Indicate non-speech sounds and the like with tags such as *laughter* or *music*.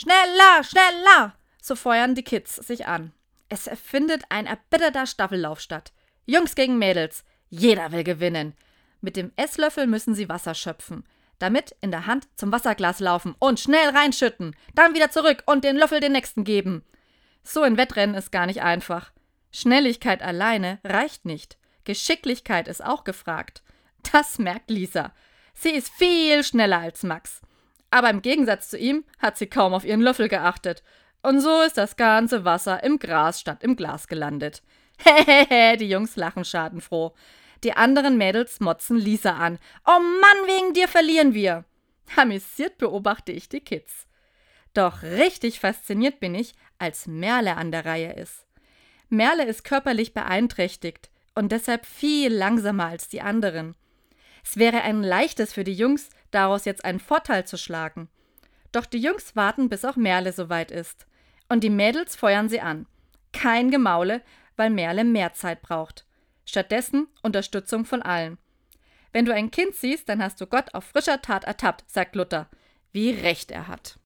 Schneller, schneller! So feuern die Kids sich an. Es erfindet ein erbitterter Staffellauf statt. Jungs gegen Mädels. Jeder will gewinnen. Mit dem Esslöffel müssen sie Wasser schöpfen. Damit in der Hand zum Wasserglas laufen und schnell reinschütten. Dann wieder zurück und den Löffel den nächsten geben. So ein Wettrennen ist gar nicht einfach. Schnelligkeit alleine reicht nicht. Geschicklichkeit ist auch gefragt. Das merkt Lisa. Sie ist viel schneller als Max. Aber im Gegensatz zu ihm hat sie kaum auf ihren Löffel geachtet. Und so ist das ganze Wasser im Gras statt im Glas gelandet. *laughs* Hehehe, die Jungs lachen schadenfroh. Die anderen Mädels motzen Lisa an. Oh Mann, wegen dir verlieren wir. Amüsiert beobachte ich die Kids. Doch richtig fasziniert bin ich, als Merle an der Reihe ist. Merle ist körperlich beeinträchtigt und deshalb viel langsamer als die anderen. Es wäre ein leichtes für die Jungs, daraus jetzt einen Vorteil zu schlagen. Doch die Jungs warten, bis auch Merle soweit ist. Und die Mädels feuern sie an. Kein Gemaule, weil Merle mehr Zeit braucht. Stattdessen Unterstützung von allen. Wenn du ein Kind siehst, dann hast du Gott auf frischer Tat ertappt, sagt Luther. Wie recht er hat.